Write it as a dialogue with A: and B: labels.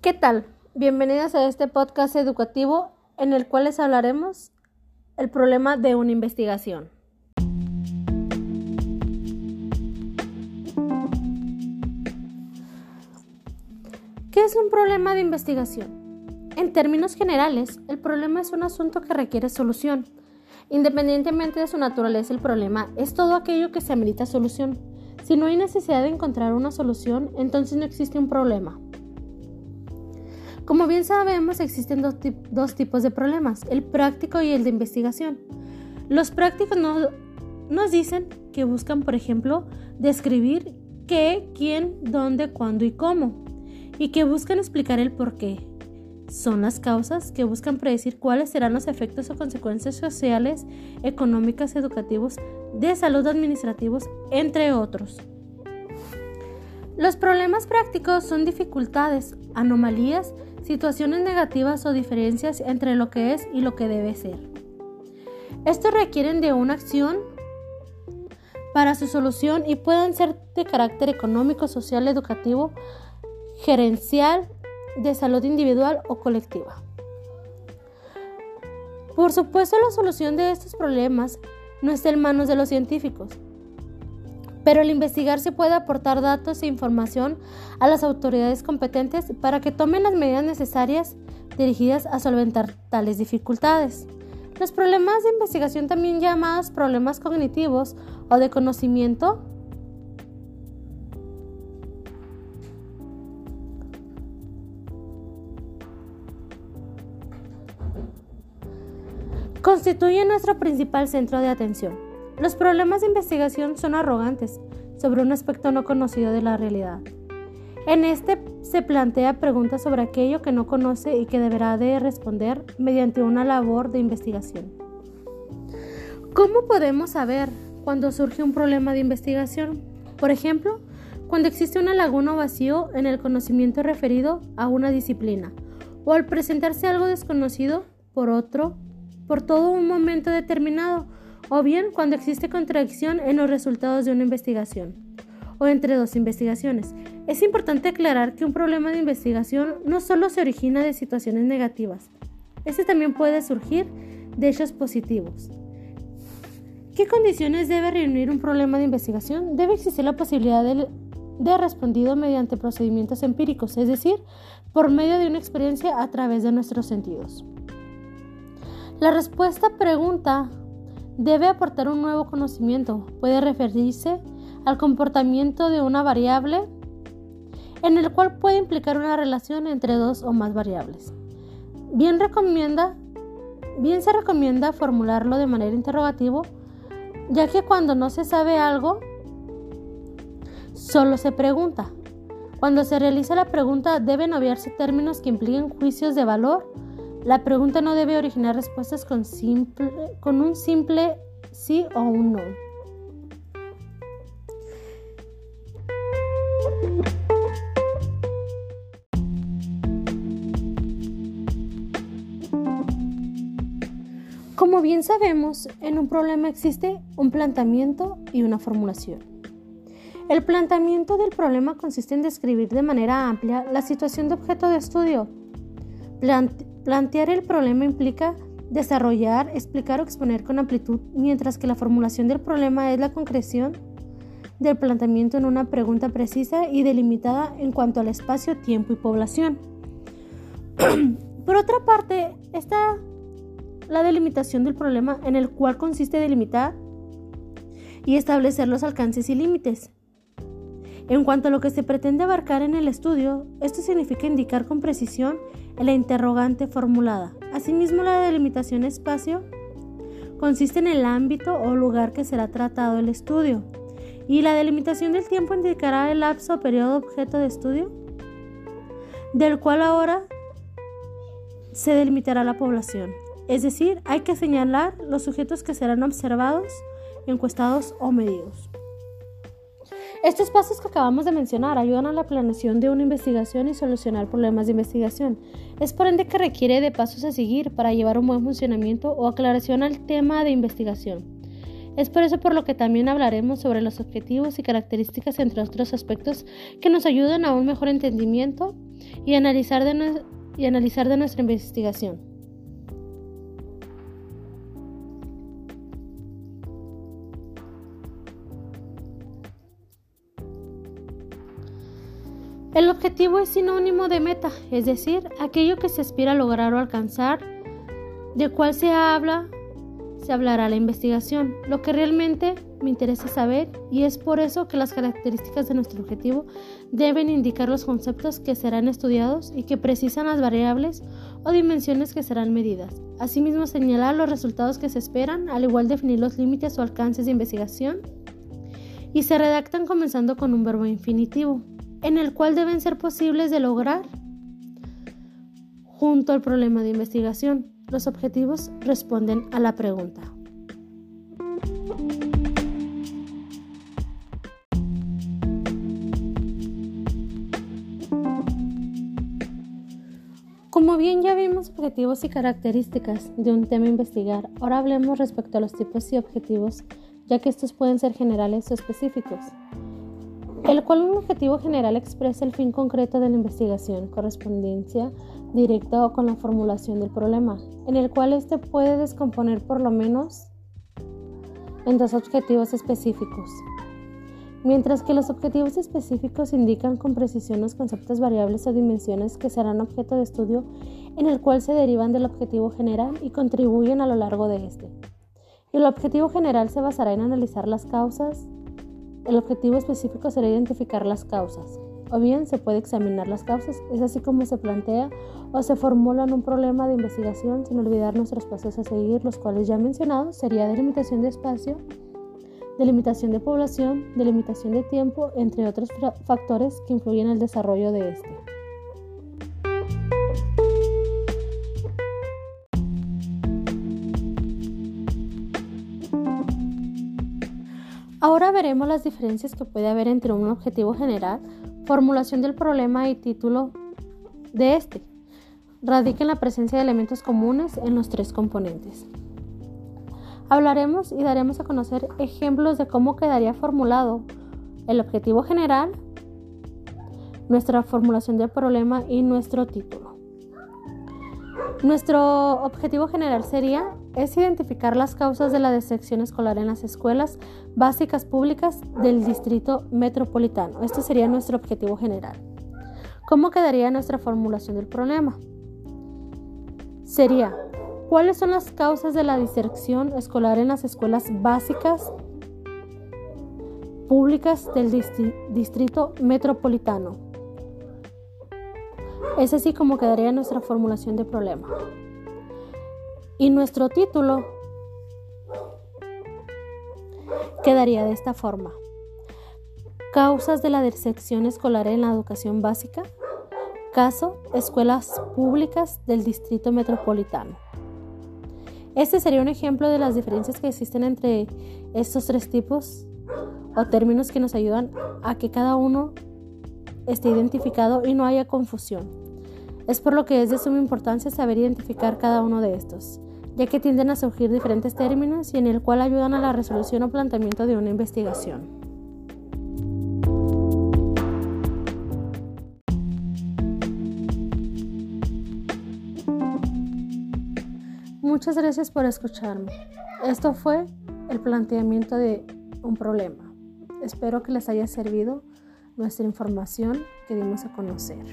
A: ¿Qué tal? Bienvenidas a este podcast educativo en el cual les hablaremos el problema de una investigación. ¿Qué es un problema de investigación? En términos generales, el problema es un asunto que requiere solución. Independientemente de su naturaleza, el problema es todo aquello que se amerita solución. Si no hay necesidad de encontrar una solución, entonces no existe un problema. Como bien sabemos, existen dos, tipos de problemas, el práctico y el de investigación. Los prácticos nos dicen que buscan, por ejemplo, describir qué, quién, dónde, cuándo y cómo, y que buscan explicar el por qué. Son las causas que buscan predecir cuáles serán los efectos o consecuencias sociales, económicas, educativos, de salud administrativos, entre otros. Los problemas prácticos son dificultades, anomalías, situaciones negativas o diferencias entre lo que es y lo que debe ser. Estos requieren de una acción para su solución y pueden ser de carácter económico, social, educativo, gerencial, de salud individual o colectiva. Por supuesto, la solución de estos problemas no está en manos de los científicos, pero al investigar se puede aportar datos e información a las autoridades competentes para que tomen las medidas necesarias dirigidas a solventar tales dificultades. Los problemas de investigación, también llamados problemas cognitivos o de conocimiento, constituyen nuestro principal centro de atención. Los problemas de investigación son arrogantes sobre un aspecto no conocido de la realidad. En este se plantea preguntas sobre aquello que no conoce y que deberá de responder mediante una labor de investigación. ¿Cómo podemos saber cuando surge un problema de investigación? Por ejemplo, cuando existe una laguna o vacío en el conocimiento referido a una disciplina, o al presentarse algo desconocido por otro por todo un momento determinado, o bien cuando existe contradicción en los resultados de una investigación o entre dos investigaciones. Es importante aclarar que un problema de investigación no solo se origina de situaciones negativas, este también puede surgir de hechos positivos. ¿Qué condiciones debe reunir un problema de investigación? Debe existir la posibilidad de, de respondido mediante procedimientos empíricos, es decir, por medio de una experiencia a través de nuestros sentidos. La respuesta pregunta debe aportar un nuevo conocimiento. Puede referirse al comportamiento de una variable en el cual puede implicar una relación entre dos o más variables. Bien, se recomienda formularlo de manera interrogativa, ya que cuando no se sabe algo, solo se pregunta. Cuando se realiza la pregunta deben obviarse términos que impliquen juicios de valor la pregunta no debe originar respuestas con, con un simple sí o un no. Como bien sabemos, en un problema existe un planteamiento y una formulación. El planteamiento del problema consiste en describir de manera amplia la situación de objeto de estudio, Plantear el problema implica desarrollar, explicar o exponer con amplitud, mientras que la formulación del problema es la concreción del planteamiento en una pregunta precisa y delimitada en cuanto al espacio, tiempo y población. Por otra parte, está la delimitación del problema en el cual consiste delimitar y establecer los alcances y límites. En cuanto a lo que se pretende abarcar en el estudio, esto significa indicar con precisión la interrogante formulada. Asimismo, la delimitación espacio consiste en el ámbito o lugar que será tratado el estudio. Y la delimitación del tiempo indicará el lapso o periodo objeto de estudio, del cual ahora se delimitará la población. Es decir, hay que señalar los sujetos que serán observados, encuestados o medidos. Estos pasos que acabamos de mencionar ayudan a la planeación de una investigación y solucionar problemas de investigación. Es por ende que requiere de pasos a seguir para llevar un buen funcionamiento o aclaración al tema de investigación. Es por eso por lo que también hablaremos sobre los objetivos y características, entre otros aspectos, que nos ayudan a un mejor entendimiento y analizar de, y analizar de nuestra investigación. El objetivo es sinónimo de meta, es decir, aquello que se aspira a lograr o alcanzar, de cual se habla, se hablará la investigación, lo que realmente me interesa saber y es por eso que las características de nuestro objetivo deben indicar los conceptos que serán estudiados y que precisan las variables o dimensiones que serán medidas. Asimismo, señalar los resultados que se esperan, al igual definir los límites o alcances de investigación y se redactan comenzando con un verbo infinitivo en el cual deben ser posibles de lograr junto al problema de investigación. Los objetivos responden a la pregunta. Como bien ya vimos objetivos y características de un tema investigar, ahora hablemos respecto a los tipos y objetivos, ya que estos pueden ser generales o específicos el cual un objetivo general expresa el fin concreto de la investigación, correspondencia directa o con la formulación del problema, en el cual éste puede descomponer por lo menos en dos objetivos específicos. Mientras que los objetivos específicos indican con precisión los conceptos variables o dimensiones que serán objeto de estudio en el cual se derivan del objetivo general y contribuyen a lo largo de este. El objetivo general se basará en analizar las causas, el objetivo específico será identificar las causas, o bien se puede examinar las causas, es así como se plantea o se formula un problema de investigación sin olvidar nuestros pasos a seguir, los cuales ya mencionados sería delimitación de espacio, delimitación de población, delimitación de tiempo, entre otros factores que influyen en el desarrollo de este. Ahora veremos las diferencias que puede haber entre un objetivo general, formulación del problema y título de este. Radica en la presencia de elementos comunes en los tres componentes. Hablaremos y daremos a conocer ejemplos de cómo quedaría formulado el objetivo general, nuestra formulación del problema y nuestro título. Nuestro objetivo general sería es identificar las causas de la deserción escolar en las escuelas básicas públicas del distrito metropolitano. Este sería nuestro objetivo general. ¿Cómo quedaría nuestra formulación del problema? Sería, ¿cuáles son las causas de la deserción escolar en las escuelas básicas públicas del distrito metropolitano? Es así como quedaría nuestra formulación de problema. Y nuestro título quedaría de esta forma. Causas de la deserción escolar en la educación básica. Caso, escuelas públicas del Distrito Metropolitano. Este sería un ejemplo de las diferencias que existen entre estos tres tipos o términos que nos ayudan a que cada uno esté identificado y no haya confusión. Es por lo que es de suma importancia saber identificar cada uno de estos ya que tienden a surgir diferentes términos y en el cual ayudan a la resolución o planteamiento de una investigación. Muchas gracias por escucharme. Esto fue el planteamiento de un problema. Espero que les haya servido nuestra información que dimos a conocer.